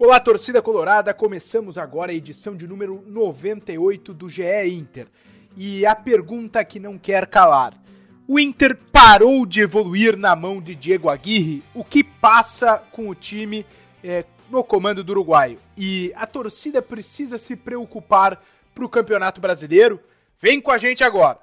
Olá, torcida colorada. Começamos agora a edição de número 98 do GE Inter. E a pergunta que não quer calar: o Inter parou de evoluir na mão de Diego Aguirre? O que passa com o time é, no comando do uruguaio? E a torcida precisa se preocupar para o Campeonato Brasileiro? Vem com a gente agora.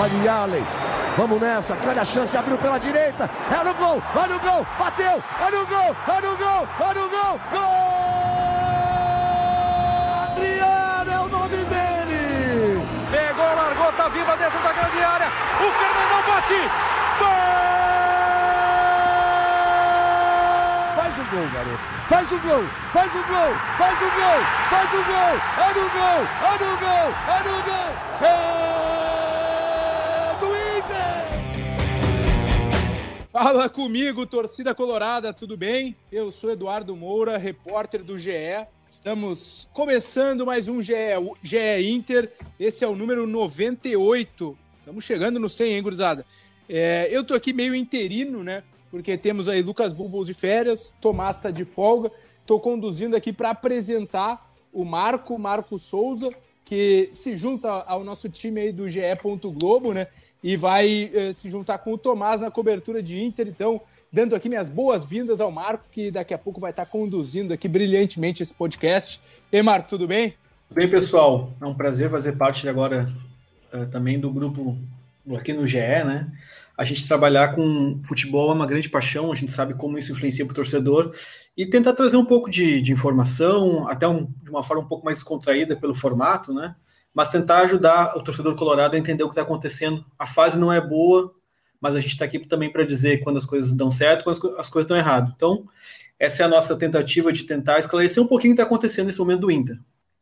Olha Vamos nessa, grande a chance, abriu pela direita, é no gol, vai no gol, bateu, é no gol, é no gol, é no gol, gol! Adriano é o nome dele! Pegou, largou, tá viva dentro da grande área, o Fernandão bate, gol! Faz o gol, garoto. Faz o gol, faz o gol, faz o gol, faz o gol, é no gol, é no gol, é no gol, é... Fala comigo, torcida colorada, tudo bem? Eu sou Eduardo Moura, repórter do GE. Estamos começando mais um GE, GE Inter. Esse é o número 98. Estamos chegando no 100, hein, gurizada? É, eu tô aqui meio interino, né? Porque temos aí Lucas Bubbles de férias, Tomás tá de folga. Tô conduzindo aqui para apresentar o Marco, Marco Souza, que se junta ao nosso time aí do GE. Globo, né? E vai eh, se juntar com o Tomás na cobertura de Inter. Então, dando aqui minhas boas-vindas ao Marco, que daqui a pouco vai estar conduzindo aqui brilhantemente esse podcast. E Marco, tudo bem? Tudo bem, pessoal. É um prazer fazer parte agora uh, também do grupo aqui no GE, né? A gente trabalhar com futebol é uma grande paixão, a gente sabe como isso influencia para o torcedor e tentar trazer um pouco de, de informação, até um, de uma forma um pouco mais descontraída pelo formato, né? Mas tentar ajudar o torcedor colorado a entender o que está acontecendo. A fase não é boa, mas a gente está aqui também para dizer quando as coisas dão certo, quando as coisas dão errado. Então, essa é a nossa tentativa de tentar esclarecer um pouquinho o que está acontecendo nesse momento do Inter.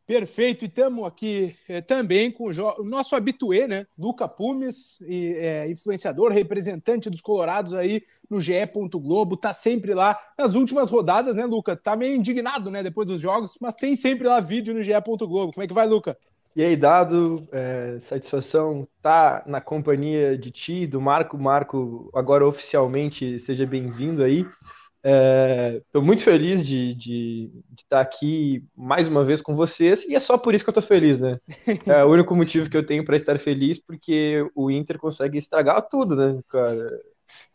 Perfeito, e estamos aqui é, também com o, o, nosso habituê, né? Luca Pumes, e, é, influenciador, representante dos Colorados aí no GE. Globo, tá sempre lá nas últimas rodadas, né, Luca? Tá meio indignado, né, depois dos jogos, mas tem sempre lá vídeo no GE. Globo. Como é que vai, Luca? E aí, Dado, é, satisfação tá na companhia de ti, do Marco. Marco, agora oficialmente, seja bem-vindo aí. Estou é, muito feliz de, de, de, estar aqui mais uma vez com vocês, e é só por isso que eu estou feliz, né? É o único motivo que eu tenho para estar feliz, porque o Inter consegue estragar tudo, né, cara?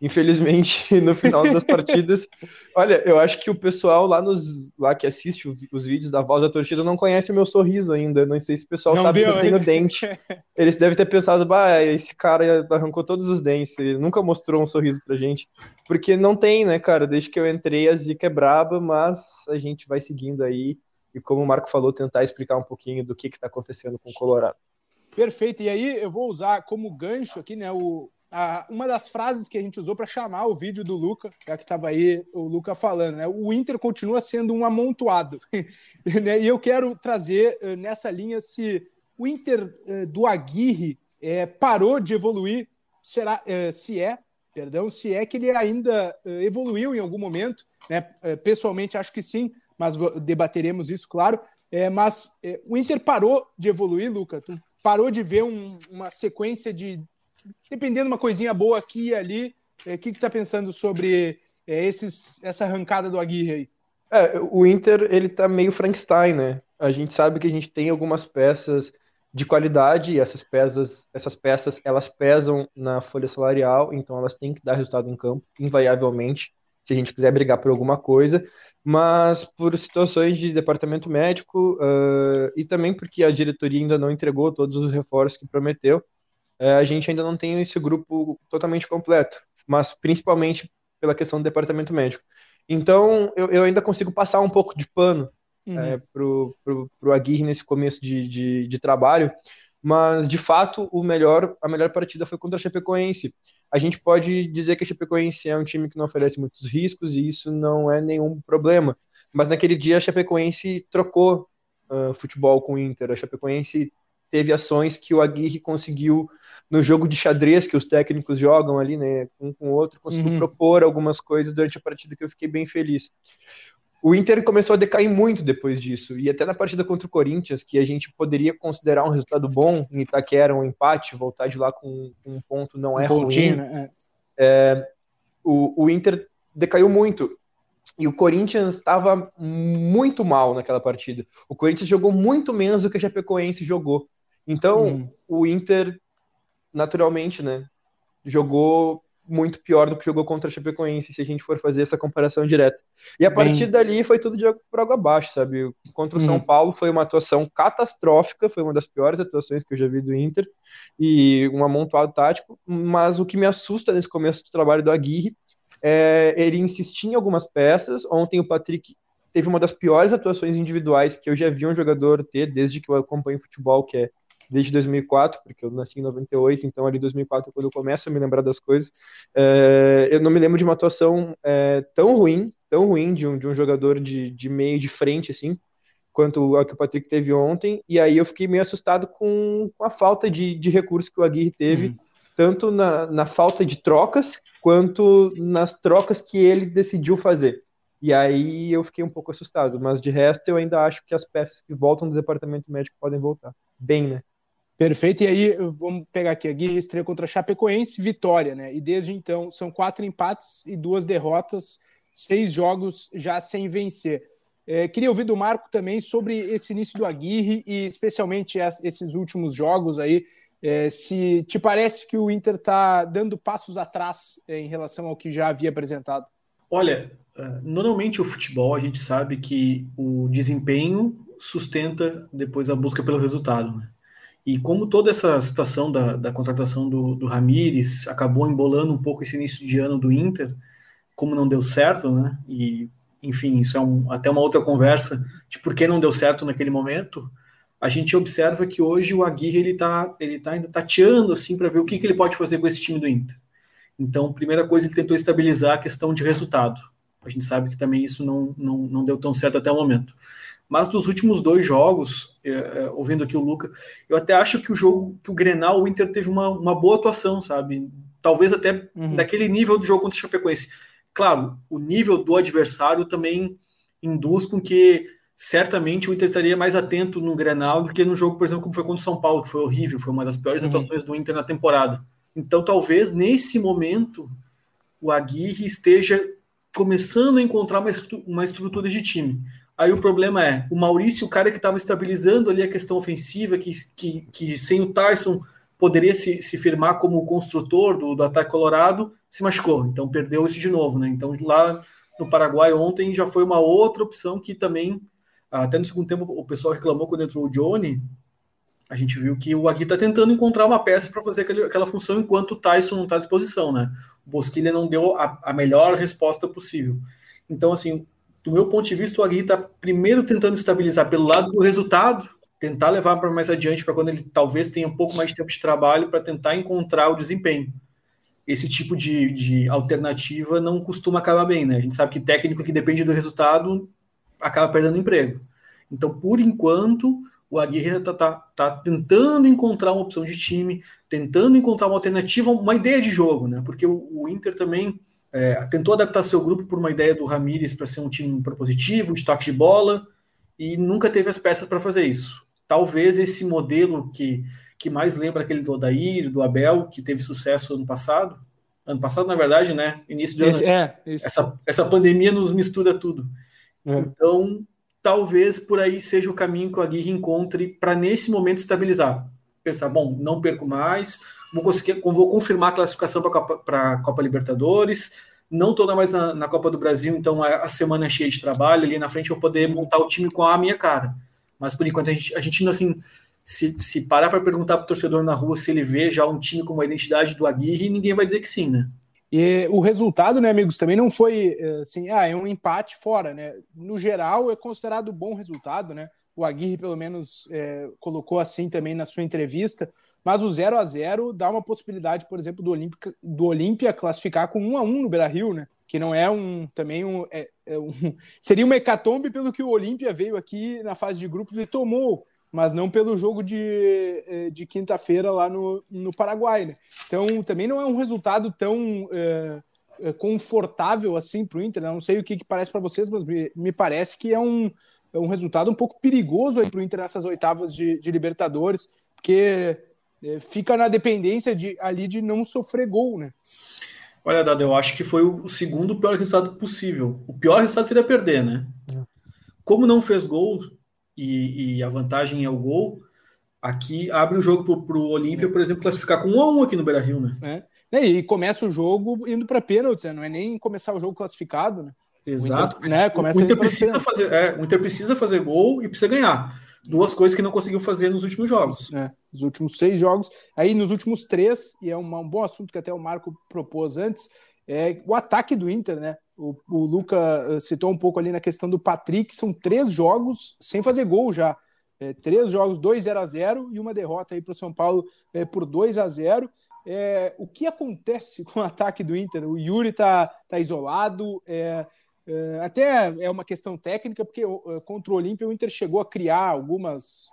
Infelizmente, no final das partidas. Olha, eu acho que o pessoal lá, nos, lá que assiste os, os vídeos da voz da torcida não conhece o meu sorriso ainda. Não sei se o pessoal não sabe que eu tenho dente. Eles devem ter pensado, bah, esse cara arrancou todos os dentes. Ele nunca mostrou um sorriso pra gente. Porque não tem, né, cara? Desde que eu entrei, a zica é braba, mas a gente vai seguindo aí. E como o Marco falou, tentar explicar um pouquinho do que, que tá acontecendo com o Colorado. Perfeito. E aí eu vou usar como gancho aqui, né, o, a, uma das frases que a gente usou para chamar o vídeo do Luca, já que estava aí o Luca falando, né? O Inter continua sendo um amontoado. né? E eu quero trazer uh, nessa linha se o Inter uh, do Aguirre uh, parou de evoluir, será, se é, perdão, se é que ele ainda evoluiu em algum momento, né? pessoalmente acho que sim, mas debateremos isso, claro. É, mas é, o Inter parou de evoluir, Luca. Tu parou de ver um, uma sequência de dependendo uma coisinha boa aqui e ali, o é, que, que tá pensando sobre é, esses, essa arrancada do Aguirre aí? É, o Inter, ele tá meio Frankenstein, né? A gente sabe que a gente tem algumas peças de qualidade, e essas peças, essas peças, elas pesam na folha salarial, então elas têm que dar resultado em campo, invariavelmente, se a gente quiser brigar por alguma coisa, mas por situações de departamento médico uh, e também porque a diretoria ainda não entregou todos os reforços que prometeu, a gente ainda não tem esse grupo totalmente completo, mas principalmente pela questão do departamento médico. Então, eu, eu ainda consigo passar um pouco de pano uhum. é, pro, pro, pro Aguirre nesse começo de, de, de, trabalho, mas, de fato, o melhor, a melhor partida foi contra a Chapecoense. A gente pode dizer que a Chapecoense é um time que não oferece muitos riscos e isso não é nenhum problema, mas naquele dia a Chapecoense trocou uh, futebol com o Inter, a Chapecoense teve ações que o Aguirre conseguiu no jogo de xadrez que os técnicos jogam ali, né, um com o outro, conseguiu uhum. propor algumas coisas durante a partida que eu fiquei bem feliz. O Inter começou a decair muito depois disso, e até na partida contra o Corinthians, que a gente poderia considerar um resultado bom em Itaquera, um empate, voltar de lá com um ponto não é um ruim. Né? É, o, o Inter decaiu muito. E o Corinthians estava muito mal naquela partida. O Corinthians jogou muito menos do que a Chapecoense jogou. Então, hum. o Inter, naturalmente, né, jogou muito pior do que jogou contra a Chapecoense, se a gente for fazer essa comparação direta. E a partir Bem... dali foi tudo de água por água abaixo, sabe? Contra o São uhum. Paulo foi uma atuação catastrófica, foi uma das piores atuações que eu já vi do Inter, e um amontoado tático, mas o que me assusta nesse começo do trabalho do Aguirre é ele insistir em algumas peças. Ontem o Patrick teve uma das piores atuações individuais que eu já vi um jogador ter desde que eu acompanho futebol, que é desde 2004, porque eu nasci em 98, então ali em 2004 quando eu começo a me lembrar das coisas, é, eu não me lembro de uma atuação é, tão ruim, tão ruim de um, de um jogador de, de meio de frente, assim, quanto a que o Patrick teve ontem, e aí eu fiquei meio assustado com, com a falta de, de recurso que o Aguirre teve, uhum. tanto na, na falta de trocas, quanto nas trocas que ele decidiu fazer. E aí eu fiquei um pouco assustado, mas de resto eu ainda acho que as peças que voltam do departamento médico podem voltar. Bem, né? Perfeito. E aí, vamos pegar aqui a Guia estreia contra a Chapecoense, vitória, né? E desde então são quatro empates e duas derrotas, seis jogos já sem vencer. É, queria ouvir do Marco também sobre esse início do Aguirre e especialmente esses últimos jogos aí. É, se te parece que o Inter está dando passos atrás é, em relação ao que já havia apresentado? Olha, é, normalmente o futebol a gente sabe que o desempenho sustenta depois a busca pelo resultado. Né? E como toda essa situação da, da contratação do, do Ramires acabou embolando um pouco esse início de ano do Inter, como não deu certo, né? E, enfim, isso é um, até uma outra conversa de por que não deu certo naquele momento. A gente observa que hoje o Aguirre ele está ele tá ainda tateando assim para ver o que, que ele pode fazer com esse time do Inter. Então, primeira coisa, ele tentou estabilizar a questão de resultado. A gente sabe que também isso não, não, não deu tão certo até o momento. Mas dos últimos dois jogos, é, é, ouvindo aqui o Luca, eu até acho que o jogo, que o Grenal, o Inter teve uma, uma boa atuação, sabe? Talvez até uhum. daquele nível do jogo contra o Chapecoense. Claro, o nível do adversário também induz com que certamente o Inter estaria mais atento no Grenal do que no jogo, por exemplo, como foi contra o São Paulo, que foi horrível, foi uma das piores uhum. atuações do Inter na temporada. Então, talvez nesse momento o Aguirre esteja começando a encontrar uma, uma estrutura de time. Aí o problema é, o Maurício, o cara que estava estabilizando ali a questão ofensiva, que, que, que sem o Tyson poderia se, se firmar como construtor do, do ataque colorado, se machucou. Então perdeu isso de novo, né? Então lá no Paraguai ontem já foi uma outra opção que também, até no segundo tempo, o pessoal reclamou quando entrou o Johnny. A gente viu que o Agui está tentando encontrar uma peça para fazer aquele, aquela função enquanto o Tyson não está à disposição, né? O Bosquilha não deu a, a melhor resposta possível. Então, assim, do meu ponto de vista, o Agui está primeiro tentando estabilizar pelo lado do resultado, tentar levar para mais adiante, para quando ele talvez tenha um pouco mais de tempo de trabalho, para tentar encontrar o desempenho. Esse tipo de, de alternativa não costuma acabar bem, né? A gente sabe que técnico que depende do resultado acaba perdendo emprego. Então, por enquanto, o Aguirre está tá, tá tentando encontrar uma opção de time, tentando encontrar uma alternativa, uma ideia de jogo, né? Porque o, o Inter também é, tentou adaptar seu grupo por uma ideia do Ramires para ser um time propositivo, de toque de bola, e nunca teve as peças para fazer isso. Talvez esse modelo que, que mais lembra aquele do Odair, do Abel, que teve sucesso ano passado, ano passado, na verdade, né? Início de esse, ano. É, essa, essa pandemia nos mistura tudo. É. Então, talvez por aí seja o caminho que o Aguirre encontre para, nesse momento, estabilizar. Pensar, bom, não perco mais, vou conseguir, vou confirmar a classificação para a Copa, Libertadores. Não estou mais na, na, Copa do Brasil, então a, a, semana é cheia de trabalho. Ali na frente eu vou poder montar o time com a minha cara. Mas por enquanto a gente, a gente assim, se, se parar para perguntar para o torcedor na rua se ele vê já um time com uma identidade do Aguirre, ninguém vai dizer que sim, né? E o resultado, né, amigos, também não foi assim, ah, é um empate fora, né? No geral, é considerado bom resultado, né? O Aguirre, pelo menos, é, colocou assim também na sua entrevista. Mas o 0 a 0 dá uma possibilidade, por exemplo, do Olímpia, do Olímpia classificar com 1 a 1 no Beira-Rio, né? Que não é um também um, é, é um seria uma hecatombe pelo que o Olímpia veio aqui na fase de grupos e tomou, mas não pelo jogo de, é, de quinta-feira lá no, no Paraguai, né? Então também não é um resultado tão é, é confortável assim para o Inter. Né? Não sei o que, que parece para vocês, mas me, me, parece que é um, um resultado um pouco perigoso para o Inter nessas oitavas de, de Libertadores, porque é, fica na dependência de ali de não sofrer gol, né? Olha, Dado, eu acho que foi o segundo pior resultado possível. O pior resultado seria perder, né? É. Como não fez gol e, e, a vantagem é o gol, aqui abre o jogo para o Olímpia, por exemplo, classificar com 1 a 1 aqui no Beira Rio, né? É. E começa o jogo indo para pênaltis, né? não é nem começar o jogo classificado, né? Exato. O Inter, né? Começa o Inter precisa fazer, é, o Inter precisa fazer gol e precisa ganhar. Duas coisas que não conseguiu fazer nos últimos jogos. É, os últimos seis jogos. Aí nos últimos três, e é um, um bom assunto que até o Marco propôs antes, é o ataque do Inter, né? O, o Luca eh, citou um pouco ali na questão do Patrick, são três jogos sem fazer gol já. É, três jogos, 2 0 a 0 e uma derrota aí para o São Paulo é, por 2 a 0 é, O que acontece com o ataque do Inter? O Yuri tá, tá isolado, é, até é uma questão técnica, porque é, contra o Olímpia o Inter chegou a criar algumas,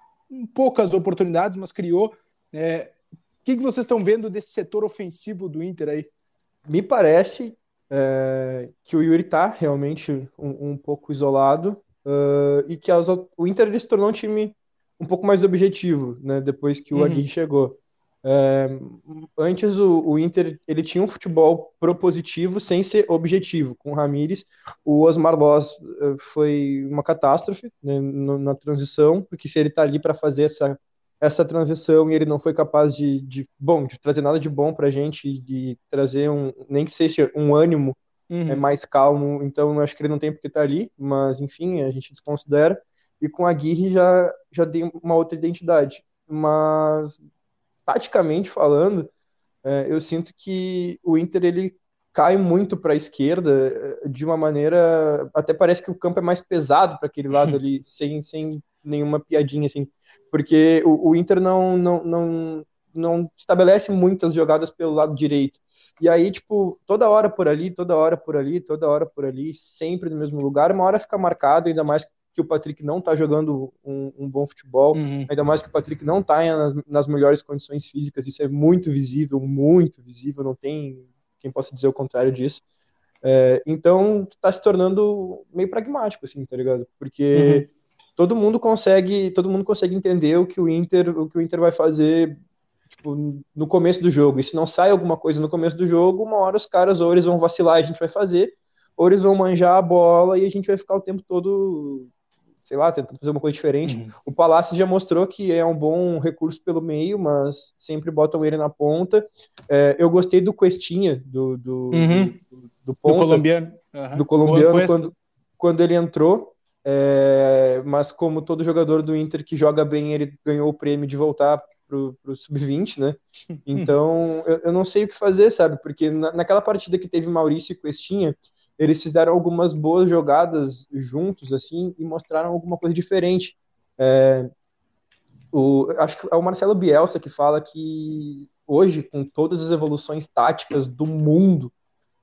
poucas oportunidades, mas criou. É, o que, que vocês estão vendo desse setor ofensivo do Inter aí? Me parece é, que o Yuri está realmente um, um, pouco isolado uh, e que as, o Inter se tornou um time um pouco mais objetivo, né, depois que o uhum. Aguirre chegou. É, antes o, o, Inter ele tinha um futebol propositivo sem ser objetivo. Com o Ramires, o Osmar Loz uh, foi uma catástrofe né, no, na transição, porque se ele está ali para fazer essa, essa transição e ele não foi capaz de, de bom de trazer nada de bom para a gente, de trazer um nem que seja um ânimo uhum. é, mais calmo, então acho que ele não tem porque estar tá ali, mas enfim a gente desconsidera. E com a Aguirre já já tem uma outra identidade, mas taticamente falando, é, eu sinto que o Inter ele cai muito para a esquerda é, de uma maneira até parece que o campo é mais pesado para aquele lado ali sem, sem nenhuma piadinha assim porque o, o, Inter não, não, não, não estabelece muitas jogadas pelo lado direito. E aí tipo toda hora por ali toda hora por ali toda hora por ali sempre no mesmo lugar uma hora fica marcado ainda mais que o Patrick não está jogando um, um, bom futebol, uhum. ainda mais que o Patrick não está nas, nas, melhores condições físicas, isso é muito visível, muito visível, não tem quem possa dizer o contrário disso. É, então está se tornando meio pragmático, assim, tá ligado? Porque uhum. todo mundo consegue, todo mundo consegue entender o que o Inter, o que o Inter vai fazer tipo, no começo do jogo. E se não sai alguma coisa no começo do jogo, uma hora os caras ou eles vão vacilar, e a gente vai fazer, ou eles vão manjar a bola e a gente vai ficar o tempo todo sei lá, tentando fazer uma coisa diferente. Uhum. O Palácio já mostrou que é um bom recurso pelo meio, mas sempre botam ele na ponta. É, eu gostei do Questinha, do, do, uhum. do, do, ponta, do colombiano, uhum. do colombiano quando, quando ele entrou. É, mas como todo jogador do Inter que joga bem, ele ganhou o prêmio de voltar pro, pro sub-20, né? Então eu, eu, não sei o que fazer, sabe? Porque na, naquela partida que teve Maurício e Questinha, eles fizeram algumas boas jogadas juntos, assim, e mostraram alguma coisa diferente. É, o, acho que é o Marcelo Bielsa que fala que hoje, com todas as evoluções táticas do mundo,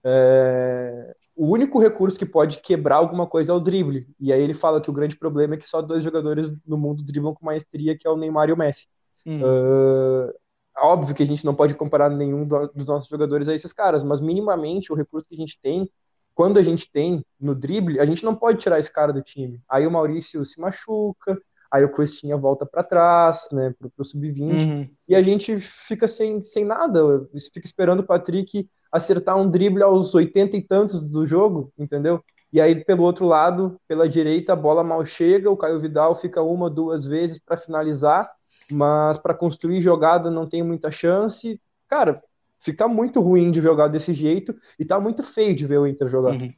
é, o único recurso que pode quebrar alguma coisa é o drible. E aí ele fala que o grande problema é que só dois jogadores no mundo driblam com maestria, que é o Neymar e o Messi. Hum. Uh, óbvio que a gente não pode comparar nenhum dos nossos jogadores a esses caras, mas minimamente o recurso que a gente tem quando a gente tem no drible, a gente não pode tirar esse cara do time. Aí o Maurício se machuca, aí o Costinha volta para trás, né, pro, pro sub-20, uhum. e a gente fica sem, sem nada, fica esperando o Patrick acertar um drible aos 80 e tantos do jogo, entendeu? E aí pelo outro lado, pela direita, a bola mal chega, o Caio Vidal fica uma, duas vezes para finalizar, mas para construir jogada não tem muita chance. Cara, fica muito ruim de jogar desse jeito e tá muito feio de ver o Inter jogar. Uhum.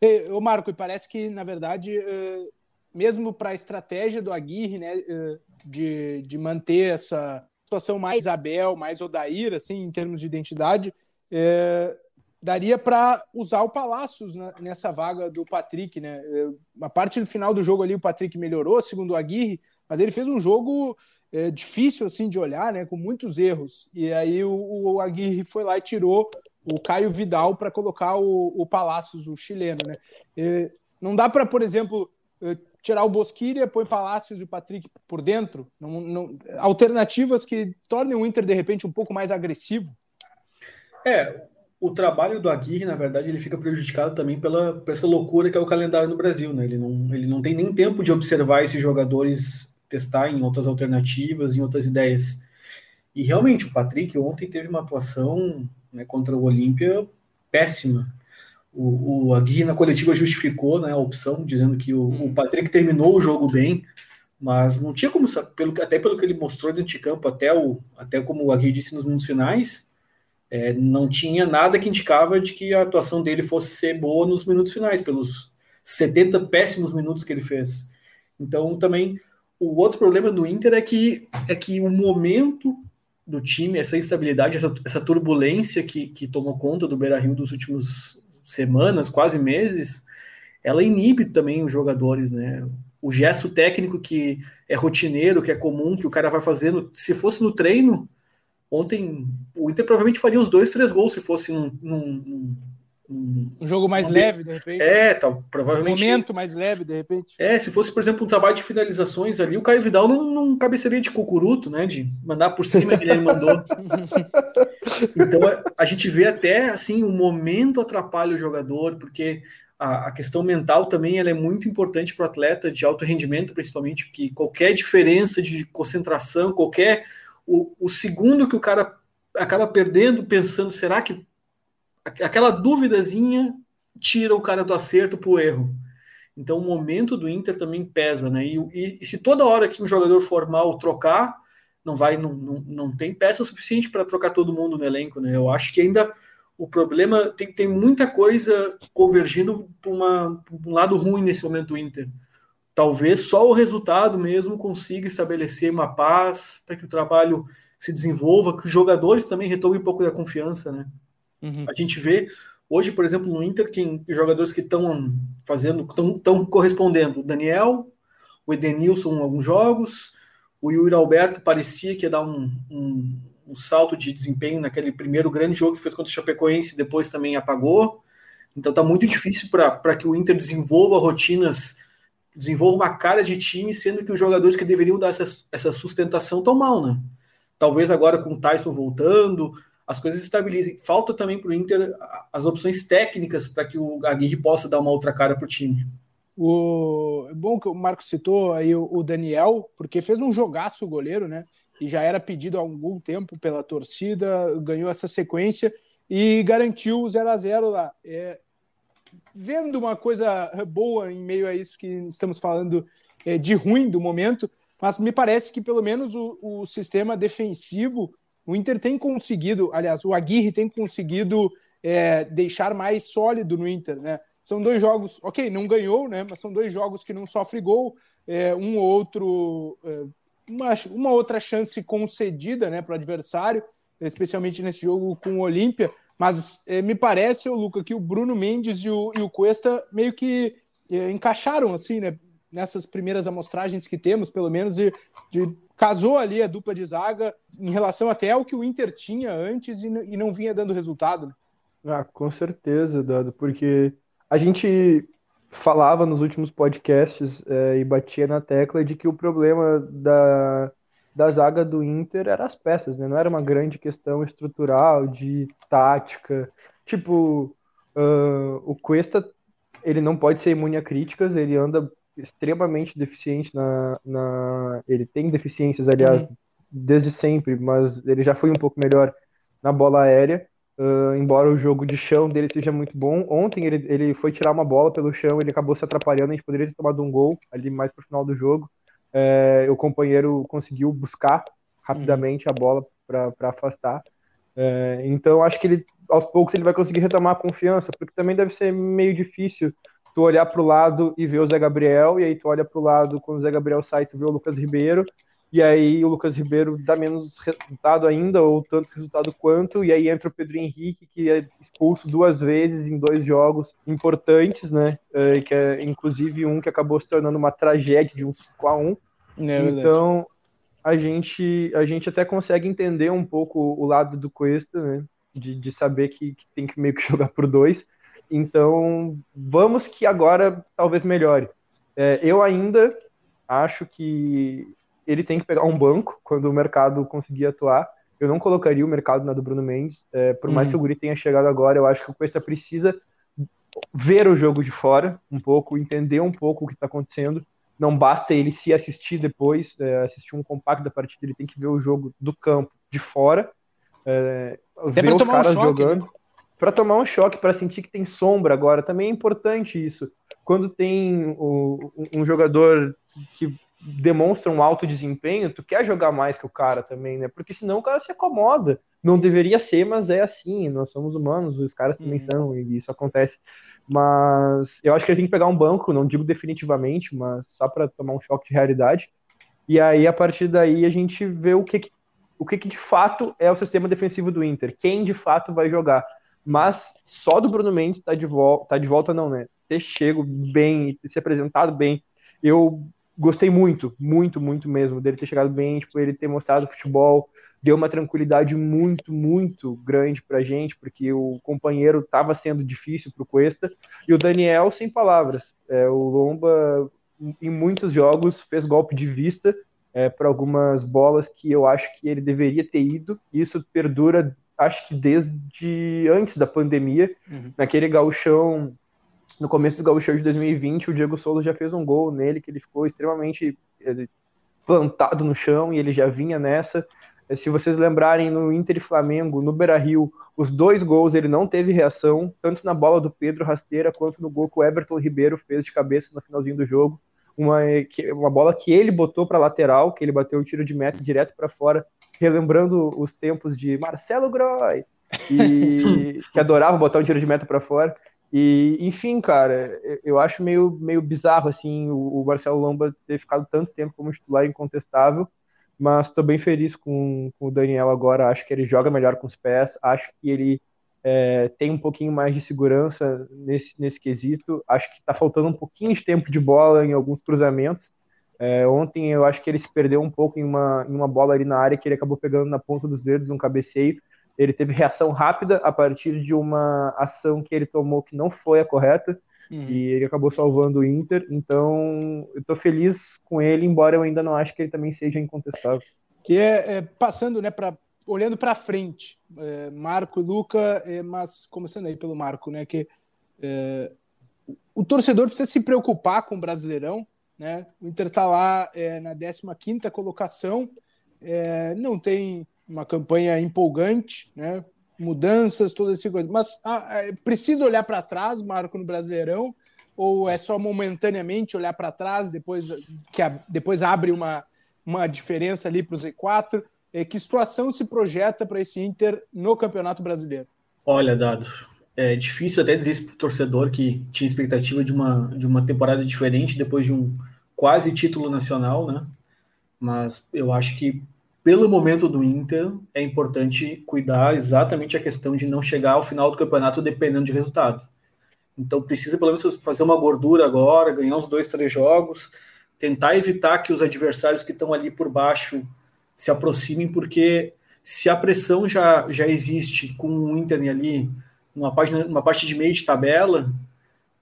E, ô Marco, e parece que, na verdade, uh, mesmo para a estratégia do Aguirre, né, uh, de, de manter essa situação mais Abel, mais Odair, assim, em termos de identidade, uh, daria para usar o Palácios né, nessa vaga do Patrick, né? A parte do final do jogo ali o Patrick melhorou, segundo o Aguirre, mas ele fez um jogo é, difícil assim de olhar, né, com muitos erros. E aí o, o Aguirre foi lá e tirou o Caio Vidal para colocar o, o Palácios, o chileno, né? Não dá para, por exemplo, é, tirar o Bosquilha, põe Palácios e o Patrick por dentro. Não, não, alternativas que tornem o Inter de repente um pouco mais agressivo. É, o trabalho do Aguirre, na verdade, ele fica prejudicado também pela, por essa loucura que é o calendário no Brasil, né? Ele não, ele não tem nem tempo de observar esses jogadores testar em outras alternativas, em outras ideias. E realmente, o Patrick ontem teve uma atuação né, contra o Olímpia péssima. O, o Aguirre na coletiva justificou né, a opção, dizendo que o, hum. o Patrick terminou o jogo bem, mas não tinha como, pelo, até pelo que ele mostrou dentro de campo, até, o, até como o Aguirre disse nos minutos finais, é, não tinha nada que indicava de que a atuação dele fosse ser boa nos minutos finais, pelos 70 péssimos minutos que ele fez. Então, também, o outro problema do Inter é que, é que o momento do time, essa instabilidade, essa, essa turbulência que, que tomou conta do Beira-Rio dos últimos semanas, quase meses, ela inibe também os jogadores, né? O gesto técnico que é rotineiro, que é comum, que o cara vai fazendo, se fosse no treino, ontem o Inter provavelmente faria os dois, três gols se fosse num, num, um, um jogo mais um leve, de repente. É, tá, provavelmente. Um momento mais leve, de repente. É, se fosse, por exemplo, um trabalho de finalizações ali, o Caio Vidal não, não cabecearia de cucuruto, né? De mandar por cima que ele mandou. então a, a, gente vê até assim, o momento atrapalha o jogador, porque a, a questão mental também ela é muito importante para o atleta de alto rendimento, principalmente, que qualquer diferença de concentração, qualquer. O, o segundo que o cara acaba perdendo, pensando, será que aquela duvidazinha tira o cara do acerto para o erro. Então o momento do Inter também pesa, né? E, e, e, se toda hora que um jogador formal trocar, não vai, não, não, não tem peça suficiente para trocar todo mundo no elenco, né? Eu acho que ainda o problema tem, tem muita coisa convergindo para um lado ruim nesse momento do Inter. Talvez só o resultado mesmo consiga estabelecer uma paz para que o trabalho se desenvolva, que os jogadores também retomem um pouco da confiança, né? Uhum. A gente vê hoje, por exemplo, no Inter, quem, jogadores que estão fazendo, estão correspondendo. O Daniel, o Edenilson alguns jogos, o Yuri Alberto parecia que ia dar um, um, um, salto de desempenho naquele primeiro grande jogo que fez contra o Chapecoense, depois também apagou. Então está muito difícil para que o Inter desenvolva rotinas, desenvolva uma cara de time, sendo que os jogadores que deveriam dar essa, essa sustentação estão mal, né? Talvez agora com o Tyson voltando, as coisas estabilizem. Falta também para o Inter as opções técnicas para que o Aguirre possa dar uma outra cara para o time. O é bom que o Marco citou aí o, Daniel, porque fez um jogaço o goleiro, né? E já era pedido há algum tempo pela torcida, ganhou essa sequência e garantiu o 0 a 0 lá. É, vendo uma coisa boa em meio a isso que estamos falando é, de ruim do momento, mas me parece que pelo menos o, o sistema defensivo o Inter tem conseguido, aliás, o Aguirre tem conseguido é, deixar mais sólido no Inter, né? São dois jogos, ok, não ganhou, né? Mas são dois jogos que não sofre gol, é, um ou outro, é, uma, uma outra chance concedida, né, para o adversário, especialmente nesse jogo com o Olímpia. Mas é, me parece, Luca, que o Bruno Mendes e o, e o Cuesta meio que é, encaixaram assim, né? Nessas primeiras amostragens que temos, pelo menos, de, de casou ali a dupla de zaga em relação até ao que o Inter tinha antes e, e não vinha dando resultado. Né? Ah, com certeza, Dado, porque a gente falava nos últimos podcasts é, e batia na tecla de que o problema da, da zaga do Inter era as peças, né? Não era uma grande questão estrutural, de tática. Tipo, uh, o Cuesta, ele não pode ser imune a críticas, ele anda extremamente deficiente na, na... ele tem deficiências, aliás, uhum. desde sempre, mas ele já foi um pouco melhor na bola aérea, uh, embora o jogo de chão dele seja muito bom. Ontem ele, ele foi tirar uma bola pelo chão, ele acabou se atrapalhando, a gente poderia ter tomado um gol ali mais pro final do jogo. Uh, o companheiro conseguiu buscar rapidamente uhum. a bola para afastar. Uh, então acho que ele aos poucos ele vai conseguir retomar a confiança, porque também deve ser meio difícil tu olhar para o lado e ver o Zé Gabriel, e aí tu olha para o lado, quando o Zé Gabriel sai, tu vê o Lucas Ribeiro, e aí o Lucas Ribeiro dá menos resultado ainda, ou tanto resultado quanto, e aí entra o Pedro Henrique, que é expulso duas vezes em dois jogos importantes, né? É, que é inclusive um que acabou se tornando uma tragédia de um 5 a 1 é Então a gente, a gente até consegue entender um pouco o lado do Cuesta, né? De, de saber que, que tem que meio que jogar por dois. Então, vamos que agora talvez melhore. É, eu ainda acho que ele tem que pegar um banco quando o mercado conseguir atuar. Eu não colocaria o mercado na do Bruno Mendes. É, por mais uhum. que o Guri tenha chegado agora, eu acho que o Cuesta precisa ver o jogo de fora um pouco, entender um pouco o que está acontecendo. Não basta ele se assistir depois, é, assistir um compacto da partida, ele tem que ver o jogo do campo de fora, é, ver os caras um jogando. Para tomar um choque, para sentir que tem sombra agora. Também é importante isso. Quando tem o, um jogador que demonstra um alto desempenho, tu quer jogar mais que o cara também, né? Porque senão o cara se acomoda. Não deveria ser, mas é assim. Nós somos humanos, os caras também uhum. são, e isso acontece. Mas eu acho que a gente pegar um banco, não digo definitivamente, mas só para tomar um choque de realidade. E aí, a partir daí, a gente vê o que, que o que, que, de fato é o sistema defensivo do Inter, quem de fato vai jogar. Mas só do Bruno Mendes tá de volta, tá de volta não, né? Ter chego bem, ter se apresentado bem. Eu gostei muito, muito, muito mesmo dele ter chegado bem, tipo, ele ter mostrado futebol, deu uma tranquilidade muito, muito grande pra gente, porque o companheiro estava sendo difícil pro Cuesta, e o Daniel sem palavras. É, o Lomba em muitos jogos fez golpe de vista é, para algumas bolas que eu acho que ele deveria ter ido. Isso perdura, acho que desde antes da pandemia, uhum. naquele gauchão, no começo do gauchão de 2020, o Diego Souza já fez um gol nele que ele ficou extremamente plantado no chão e ele já vinha nessa. É, se vocês lembrarem no Inter e Flamengo, no Beira-Rio, os dois gols ele não teve reação, tanto na bola do Pedro Rasteira quanto no gol que o Everton Ribeiro fez de cabeça no finalzinho do jogo uma, uma bola que ele botou para lateral, que ele bateu o tiro de meta direto para fora, relembrando os tempos de Marcelo Groy, e, que adorava botar o tiro de meta para fora. E, enfim, cara, eu acho meio, meio bizarro assim o, o Marcelo Lomba ter ficado tanto tempo como titular incontestável, mas estou bem feliz com, com o Daniel agora. Acho que ele joga melhor com os pés, acho que ele é, tem um pouquinho mais de segurança nesse, nesse quesito. Acho que está faltando um pouquinho de tempo de bola em alguns cruzamentos. É, ontem eu acho que ele se perdeu um pouco em uma, em uma bola ali na área que ele acabou pegando na ponta dos dedos, um cabeceio. Ele teve reação rápida a partir de uma ação que ele tomou que não foi a correta. Uhum. E ele acabou salvando o Inter. Então, eu estou feliz com ele, embora eu ainda não acho que ele também seja incontestável. Que é, é passando né, para olhando para frente, é, Marco e Luca, é, mas começando aí pelo Marco, né? Que é, o torcedor precisa se preocupar com o Brasileirão, né? O Inter está lá é, na 15 colocação, é, não tem uma campanha empolgante, né? Mudanças, todas essas coisas. Mas ah, é, precisa olhar para trás, Marco, no Brasileirão, ou é só momentaneamente olhar para trás, depois que a, depois abre uma, uma diferença ali para o Z4? É, que situação se projeta para esse Inter no Campeonato Brasileiro? Olha, Dado, é difícil até dizer isso para o torcedor que tinha expectativa de uma, de uma temporada diferente depois de um quase título nacional, né? Mas eu acho que pelo momento do Inter é importante cuidar exatamente a questão de não chegar ao final do campeonato dependendo de resultado. Então precisa pelo menos fazer uma gordura agora, ganhar uns dois, três jogos, tentar evitar que os adversários que estão ali por baixo se aproximem, porque se a pressão já, já existe com o Inter ali, numa, página, numa parte de meio de tabela,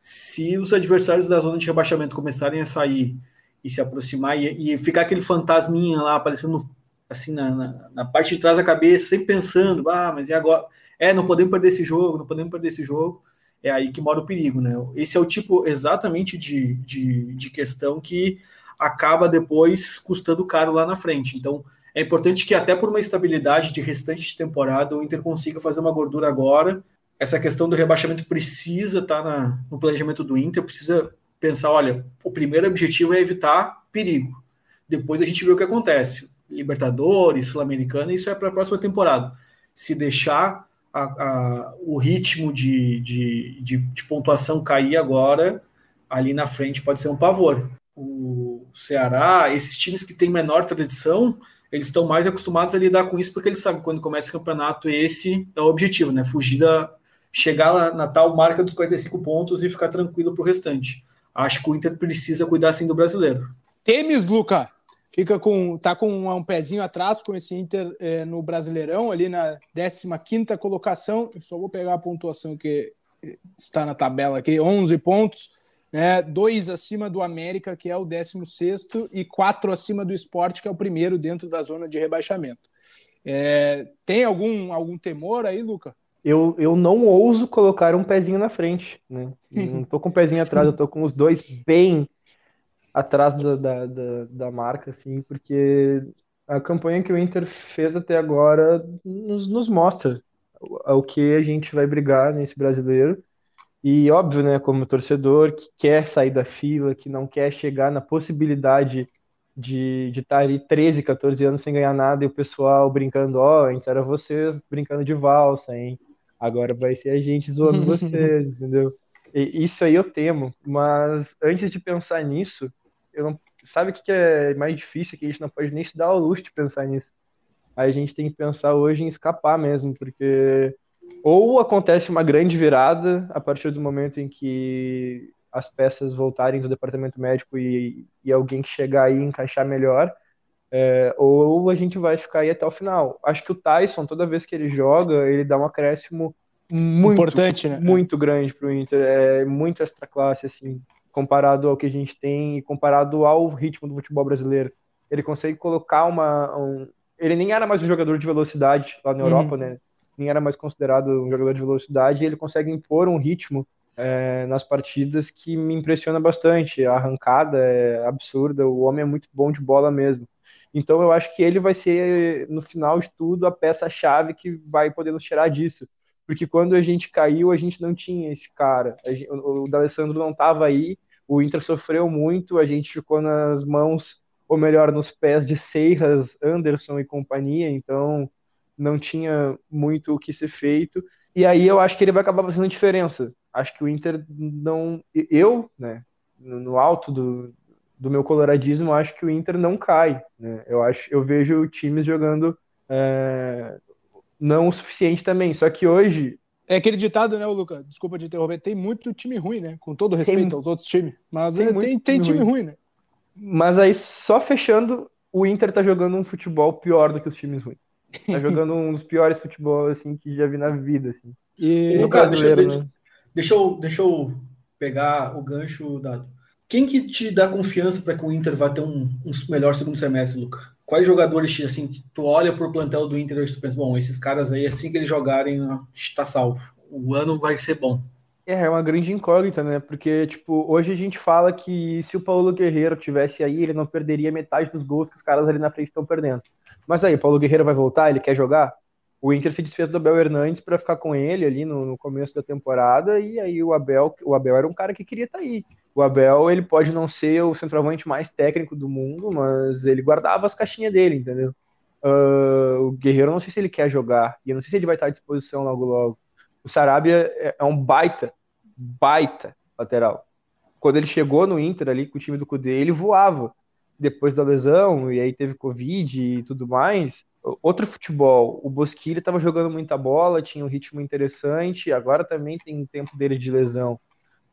se os adversários da zona de rebaixamento começarem a sair e se aproximar e, e ficar aquele fantasminha lá aparecendo assim na, na, na, parte de trás da cabeça, sempre pensando, ah, mas e agora? É, não podemos perder esse jogo, não podemos perder esse jogo. É aí que mora o perigo, né? Esse é o tipo exatamente de, de, de questão que acaba depois custando caro lá na frente. Então, é importante que, até por uma estabilidade de restante de temporada, o Inter consiga fazer uma gordura agora. Essa questão do rebaixamento precisa estar tá no planejamento do Inter, precisa pensar: olha, o primeiro objetivo é evitar perigo. Depois a gente vê o que acontece. Libertadores, Sul-Americana, isso é para a próxima temporada. Se deixar a, a, o ritmo de, de, de, de pontuação cair agora, ali na frente pode ser um pavor. O Ceará, esses times que têm menor tradição, eles estão mais acostumados a lidar com isso porque eles sabem que quando começa o campeonato esse é o objetivo, né? Fugir da chegar na, na tal marca dos 45 pontos e ficar tranquilo para o restante. Acho que o Inter precisa cuidar assim do brasileiro. Temes, Luca, fica com tá com um, um pezinho atrás com esse Inter é, no Brasileirão, ali na 15 colocação. Eu só vou pegar a pontuação que está na tabela aqui, 11 pontos né? Dois acima do América, que é o 16, e quatro acima do esporte, que é o primeiro dentro da zona de rebaixamento. É, tem algum, algum temor aí, Luca? Eu, eu não ouso colocar um pezinho na frente, né? Não tô com o pezinho atrás, eu tô com os dois bem atrás da, da, da, da marca, assim, porque a campanha que o Inter fez até agora nos, nos mostra o que a gente vai brigar nesse brasileiro. E óbvio, né, como torcedor que quer sair da fila, que não quer chegar na possibilidade de estar de tá ali 13, 14 anos sem ganhar nada e o pessoal brincando, ó, oh, antes era vocês brincando de valsa, hein? Agora vai ser a gente zoando vocês, entendeu? E isso aí eu temo, mas antes de pensar nisso, eu não, sabe o que é mais difícil? Que a gente não pode nem se dar ao luxo de pensar nisso. A gente tem que pensar hoje em escapar mesmo, porque ou acontece uma grande virada a partir do momento em que as peças voltarem do departamento médico e, e alguém que chegar aí encaixar melhor, é, ou a gente vai ficar aí até o final. Acho que o Tyson, toda vez que ele joga, ele dá um acréscimo muito, Importante, né? muito grande para o Inter, é muito extra classe, assim, comparado ao que a gente tem e comparado ao ritmo do futebol brasileiro. Ele consegue colocar uma. Um... Ele nem era mais um jogador de velocidade lá na Europa, uhum. né? Nem era mais considerado um jogador de velocidade, e ele consegue impor um ritmo é, nas partidas que me impressiona bastante. A arrancada é absurda, o homem é muito bom de bola mesmo. Então eu acho que ele vai ser, no final de tudo, a peça-chave que vai poder nos tirar disso. Porque quando a gente caiu, a gente não tinha esse cara. Gente, o, o D'Alessandro não estava aí, o Inter sofreu muito, a gente ficou nas mãos, ou melhor, nos pés de Seiras, Anderson e companhia, então não tinha muito o que ser feito. E aí eu acho que ele vai acabar fazendo diferença acho que o Inter não. Eu, né, no alto do, do meu coloradismo, acho que o Inter não cai. Né? Eu, acho, eu vejo times jogando é, não o suficiente também. Só que hoje. É aquele ditado, né, Luca? Desculpa de interromper. Tem muito time ruim, né? Com todo respeito tem, aos outros times. Mas tem, é, tem, tem time, ruim. ruim, né? Mas aí, só fechando, o Inter tá jogando um futebol pior do que os times ruins. Tá jogando um dos piores futebol assim, que já vi na vida. Assim. E, no brasileiro, deixa, né? Deixa eu, deixa eu pegar o gancho dado. Quem que te dá confiança para que o Inter vá ter um, um, melhor segundo semestre, Luca? Quais jogadores, assim, tu olha pro plantel do Inter e tu pensa, bom, esses caras aí, assim que eles jogarem, está salvo. O ano vai ser bom. É, é uma grande incógnita, né? Porque, tipo, hoje a gente fala que se o Paulo Guerreiro tivesse aí, ele não perderia metade dos gols que os caras ali na frente estão perdendo. Mas aí, o Paulo Guerreiro vai voltar? Ele quer jogar? o Inter se desfez do Abel Hernandes para ficar com ele ali no, no, começo da temporada e aí o Abel, o Abel era um cara que queria estar tá aí. O Abel, ele pode não ser o centroavante mais técnico do mundo, mas ele guardava as caixinhas dele, entendeu? Uh, o Guerreiro, não sei se ele quer jogar e eu não sei se ele vai estar à disposição logo logo. O Sarabia é, é um baita, baita lateral. Quando ele chegou no Inter ali com o time do Cudê, ele voava. Depois da lesão, e aí teve Covid e tudo mais, outro futebol. O Bosquilha estava jogando muita bola, tinha um ritmo interessante, agora também tem um tempo dele de lesão.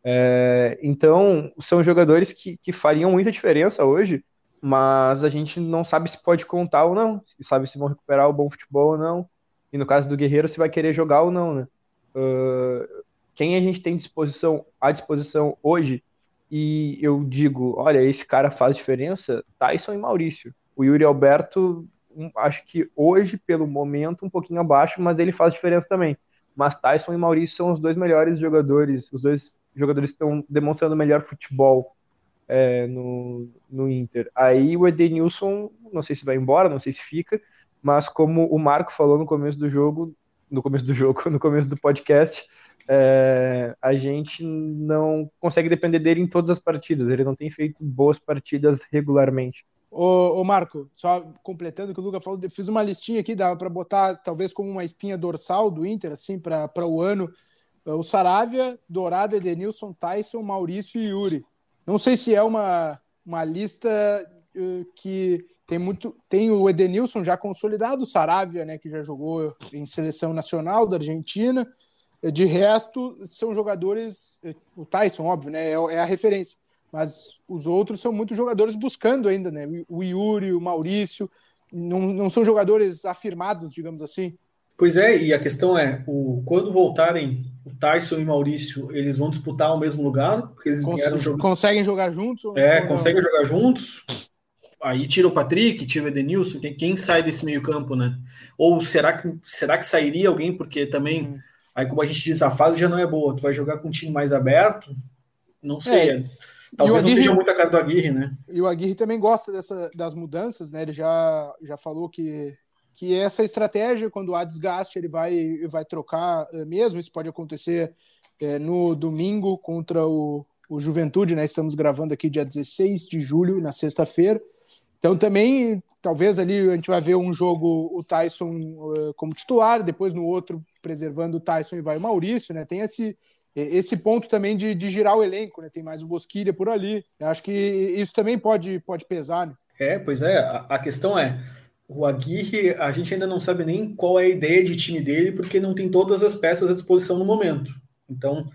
É, então, são jogadores que, que fariam muita diferença hoje, mas a gente não sabe se pode contar ou não, se sabe se vão recuperar o bom futebol ou não. E no caso do Guerreiro, se vai querer jogar ou não, né? Quem a gente tem disposição, à disposição hoje, e eu digo, olha, esse cara faz diferença, Tyson e Maurício. O Yuri Alberto acho que hoje, pelo momento, um pouquinho abaixo, mas ele faz diferença também. Mas Tyson e Maurício são os dois melhores jogadores, os dois jogadores estão demonstrando melhor futebol é, no, no Inter. Aí o Edenilson, não sei se vai embora, não sei se fica, mas como o Marco falou no começo do jogo, no começo do jogo, no começo do podcast, é, a gente não consegue depender dele em todas as partidas. Ele não tem feito boas partidas regularmente. Ô, ô, Marco, só completando o que o Luca falou, fiz uma listinha aqui, dá para botar talvez como uma espinha dorsal do Inter, assim, para o ano. O Saravia, Dourado, Edenilson, Tyson, Maurício e Yuri. Não sei se é uma, uma lista uh, que tem muito. Tem o Edenilson já consolidado, o Saravia, né, que já jogou em seleção nacional da Argentina. De resto, são jogadores. O Tyson, óbvio, né, é, é a referência mas os outros são muitos jogadores buscando ainda, né? O Yuri, o Maurício, não, não são jogadores afirmados, digamos assim. Pois é, e a questão é, o, quando voltarem o Tyson e o Maurício, eles vão disputar o mesmo lugar? Porque eles Cons jogar... Conseguem jogar juntos? É, conseguem jogar juntos. Aí tira o Patrick, tira o Edenilson, quem, quem sai desse meio campo, né? Ou será que, será que sairia alguém? Porque também, hum. aí como a gente diz, a fase já não é boa. Tu vai jogar com um time mais aberto? Não sei. É. Talvez Aguirre, não seja muita cara do Aguirre, né? E o Aguirre também gosta dessa, das mudanças, né? Ele já, já falou que, que essa estratégia, quando há desgaste, ele vai, vai trocar é, mesmo. Isso pode acontecer é, no domingo contra o, o Juventude, né? Estamos gravando aqui dia 16 de julho, na sexta-feira. Então também, talvez ali a gente vai ver um jogo o Tyson uh, como titular, depois no outro preservando o Tyson e vai o Maurício, né? Tem esse esse ponto também de, de girar o elenco, né? Tem mais o Bosquilha por ali. Eu acho que isso também pode, pode pesar, né? É, pois é. A, a questão é, o Aguirre, a gente ainda não sabe nem qual é a ideia de time dele, porque não tem todas as peças à disposição no momento. Então,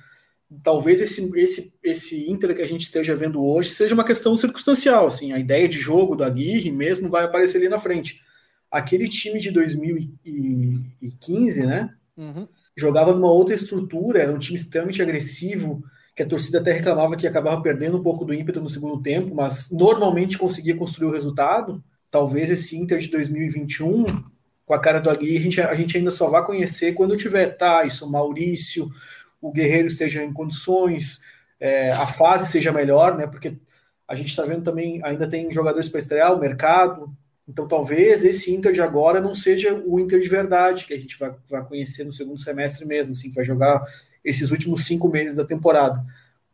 talvez esse, esse, esse Inter que a gente esteja vendo hoje seja uma questão circunstancial. Assim, a ideia de jogo do Aguirre mesmo vai aparecer ali na frente. Aquele time de 2015, né? Uhum. Jogava numa outra estrutura, era um time extremamente agressivo, que a torcida até reclamava que acabava perdendo um pouco do ímpeto no segundo tempo, mas normalmente conseguia construir o resultado. Talvez esse Inter de 2021, com a cara do Aguirre, a gente, a gente ainda só vai conhecer quando tiver Tyson, Maurício, o Guerreiro esteja em condições, é, a fase seja melhor, né? Porque a gente está vendo também, ainda tem jogadores para estrear, o mercado. Então talvez esse Inter de agora não seja o Inter de verdade, que a gente vai, vai conhecer no segundo semestre mesmo, assim, que vai jogar esses últimos cinco meses da temporada.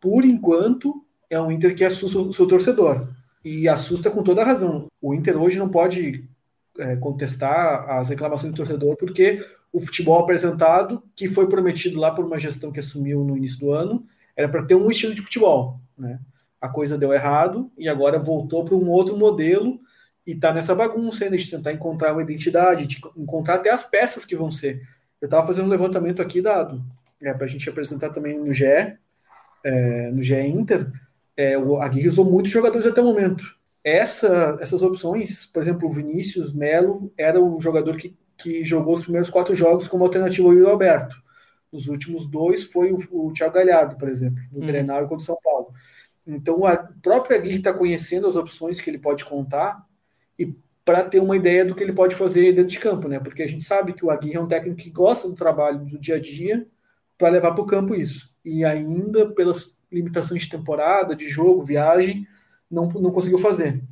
Por enquanto, é um Inter que assusta o seu torcedor. E assusta com toda a razão. O Inter hoje não pode é, contestar as reclamações do torcedor, porque o futebol apresentado, que foi prometido lá por uma gestão que assumiu no início do ano, era para ter um estilo de futebol. Né? A coisa deu errado e agora voltou para um outro modelo e está nessa bagunça ainda de tentar encontrar uma identidade, de encontrar até as peças que vão ser. Eu estava fazendo um levantamento aqui dado, é, para a gente apresentar também no GE, é, no GE Inter, é, o Aguirre usou muitos jogadores até o momento. Essa, essas opções, por exemplo, o Vinícius Melo era o jogador que que jogou os primeiros quatro jogos como alternativa ao Yuri Alberto. Os últimos dois foi o, o Thiago Galhardo, por exemplo, no uhum. Grenal contra o São Paulo. Então, a própria Aguirre está conhecendo as opções que ele pode contar e para ter uma ideia do que ele pode fazer dentro de campo, né? Porque a gente sabe que o Aguirre é um técnico que gosta do trabalho do dia a dia para levar para o campo isso. E ainda, pelas limitações de temporada, de jogo, viagem, não, não conseguiu fazer.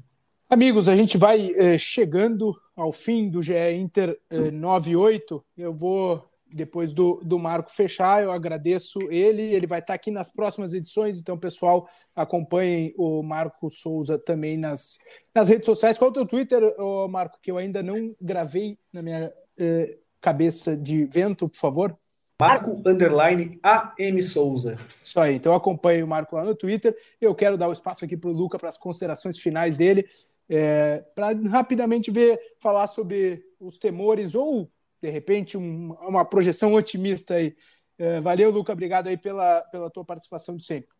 Amigos, a gente vai eh, chegando ao fim do GE Inter eh, 98. Eu vou, depois do, do Marco fechar, eu agradeço ele. Ele vai estar aqui nas próximas edições, então, pessoal, acompanhem o Marco Souza também nas, nas redes sociais. Qual é o teu Twitter, oh, Marco, que eu ainda não gravei na minha eh, cabeça de vento, por favor? Marco Underline AM Souza. Isso aí, então acompanhe o Marco lá no Twitter. Eu quero dar o espaço aqui para o Luca para as considerações finais dele é, para rapidamente ver, falar sobre os temores ou, de repente, um, uma projeção otimista aí. É, valeu, Luca, obrigado aí pela, pela tua participação de sempre.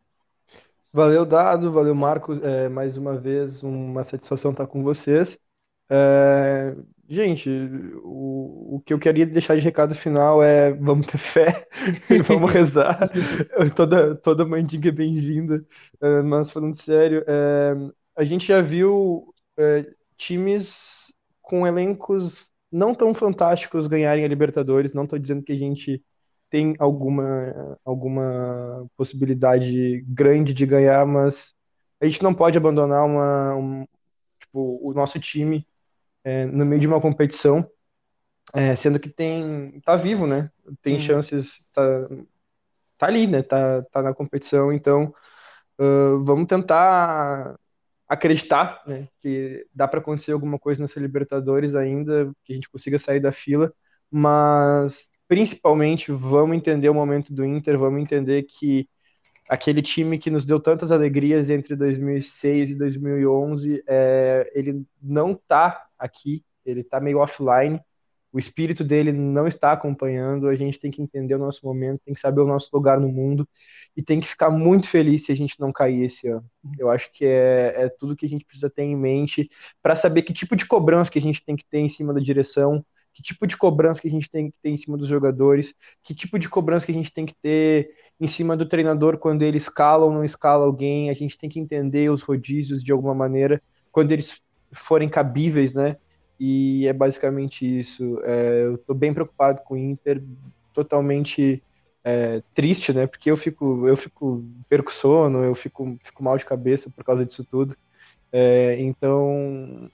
Valeu, Dado, valeu, Marco, é, mais uma vez, uma satisfação estar com vocês. É, gente, o, o que eu queria deixar de recado final é vamos ter fé vamos rezar. toda, toda mandinga é bem-vinda, mas falando sério, é, a gente já viu é, times com elencos não tão fantásticos ganharem a Libertadores. Não estou dizendo que a gente tem alguma, alguma possibilidade grande de ganhar, mas a gente não pode abandonar uma, um, tipo, o nosso time é, no meio de uma competição, é, sendo que tem tá vivo, né? Tem hum. chances, tá, tá ali, né? Tá, tá na competição, então uh, vamos tentar acreditar né, que dá para acontecer alguma coisa nessa Libertadores ainda, que a gente consiga sair da fila, mas principalmente vamos entender o momento do Inter, vamos entender que aquele time que nos deu tantas alegrias entre 2006 e 2011, é, ele não está aqui, ele está meio offline, o espírito dele não está acompanhando, a gente tem que entender o nosso momento, tem que saber o nosso lugar no mundo e tem que ficar muito feliz se a gente não cair esse ano. Eu acho que é, é tudo que a gente precisa ter em mente para saber que tipo de cobrança que a gente tem que ter em cima da direção, que tipo de cobrança que a gente tem que ter em cima dos jogadores, que tipo de cobrança que a gente tem que ter em cima do treinador quando ele escala ou não escala alguém, a gente tem que entender os rodízios de alguma maneira, quando eles forem cabíveis, né? E é basicamente isso. É, eu estou bem preocupado com o Inter, totalmente é, triste, né? Porque eu fico, eu fico perco sono, eu fico, fico mal de cabeça por causa disso tudo. É, então,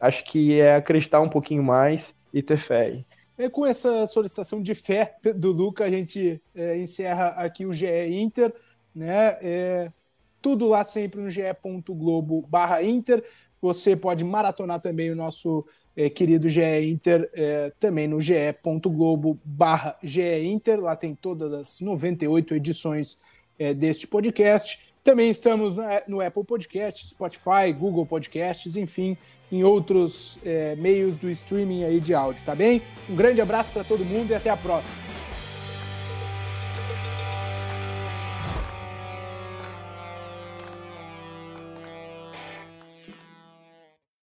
acho que é acreditar um pouquinho mais e ter fé. E com essa solicitação de fé do Luca, a gente é, encerra aqui o GE Inter, né? É, tudo lá sempre no ge.globo barra Inter. Você pode maratonar também o nosso é, querido GE Inter é, também no ge.globo barra GE Inter. Lá tem todas as 98 edições é, deste podcast. Também estamos no Apple Podcast, Spotify, Google Podcasts, enfim, em outros meios do streaming aí de áudio, tá bem? Um grande abraço para todo mundo e até a próxima.